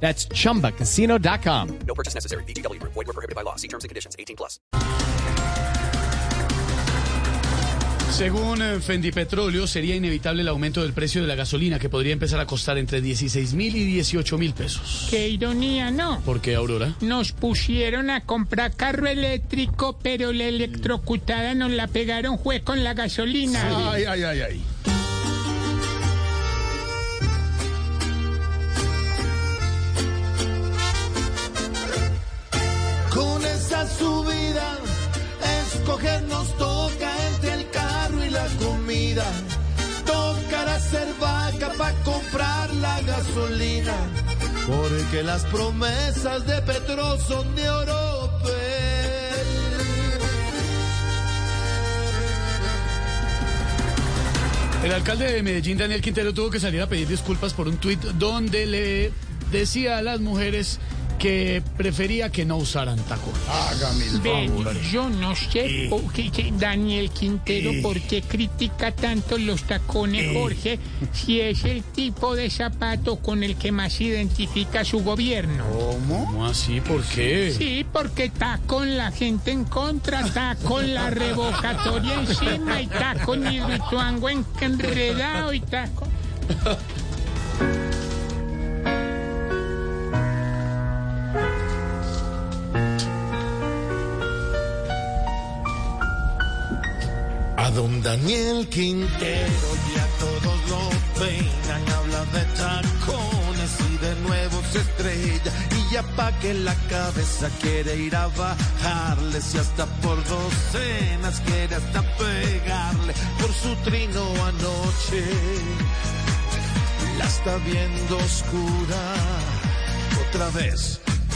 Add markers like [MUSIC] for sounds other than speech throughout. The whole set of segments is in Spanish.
That's chumbacasino.com. No purchase necessary. VGW Group. Void were prohibited by law. See terms and conditions. 18 plus. Según eh, Fendi Petróleo, sería inevitable el aumento del precio de la gasolina, que podría empezar a costar entre 16 mil y 18 mil pesos. Qué ironía, ¿no? ¿Por qué, Aurora? Nos pusieron a comprar carro eléctrico, pero la electrocutada nos la pegaron fue con la gasolina. Ay, ay, ay, ay. Escoger nos toca entre el carro y la comida. Tocará ser vaca para comprar la gasolina. Porque las promesas de Petro son de Europa. El alcalde de Medellín, Daniel Quintero, tuvo que salir a pedir disculpas por un tuit donde le decía a las mujeres que prefería que no usaran tacón. Hágame el Ven, favor. yo no sé que Daniel Quintero por qué critica tanto los tacones, Jorge, si es el tipo de zapato con el que más identifica su gobierno. ¿Cómo así? ¿Por qué? Sí, porque está con la gente en contra, está con la revocatoria encima y está con Hidroituango enredado y está con... don Daniel Quintero ya todos lo peinan, habla de tacones y de nuevo se estrella. Y ya pa' que la cabeza quiere ir a bajarle, si hasta por docenas quiere hasta pegarle por su trino anoche. La está viendo oscura otra vez.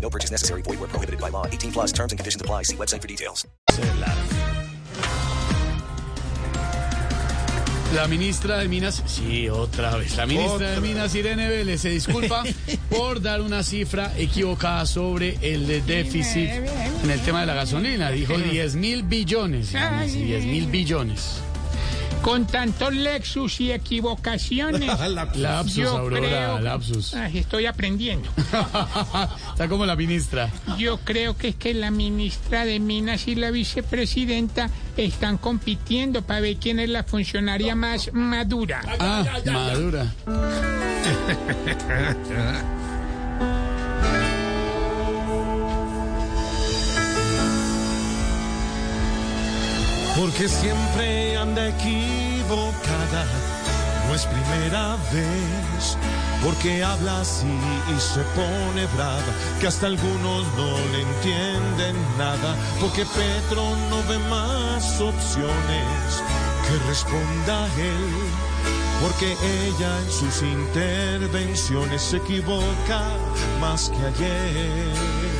No purchase necessary. Void were prohibited by law. 18 plus terms and conditions apply. See website for details. La ministra de Minas, sí, otra vez. La ministra de Minas, Irene Vélez, se disculpa [LAUGHS] por dar una cifra equivocada sobre el de déficit en el tema de la gasolina. Dijo 10 mil billones. Ay. 10 mil billones. Con tantos Lexus y equivocaciones. [LAUGHS] Lapsus, Yo Aurora, creo- lapsus. Ay, estoy aprendiendo. [LAUGHS] Está como la ministra. Yo creo que es que la ministra de Minas y la vicepresidenta están compitiendo para ver quién es la funcionaria más madura. Ah, madura. [LAUGHS] Porque siempre anda equivocada, no es primera vez. Porque habla así y se pone brava, que hasta algunos no le entienden nada. Porque Petro no ve más opciones que responda él. Porque ella en sus intervenciones se equivoca más que ayer.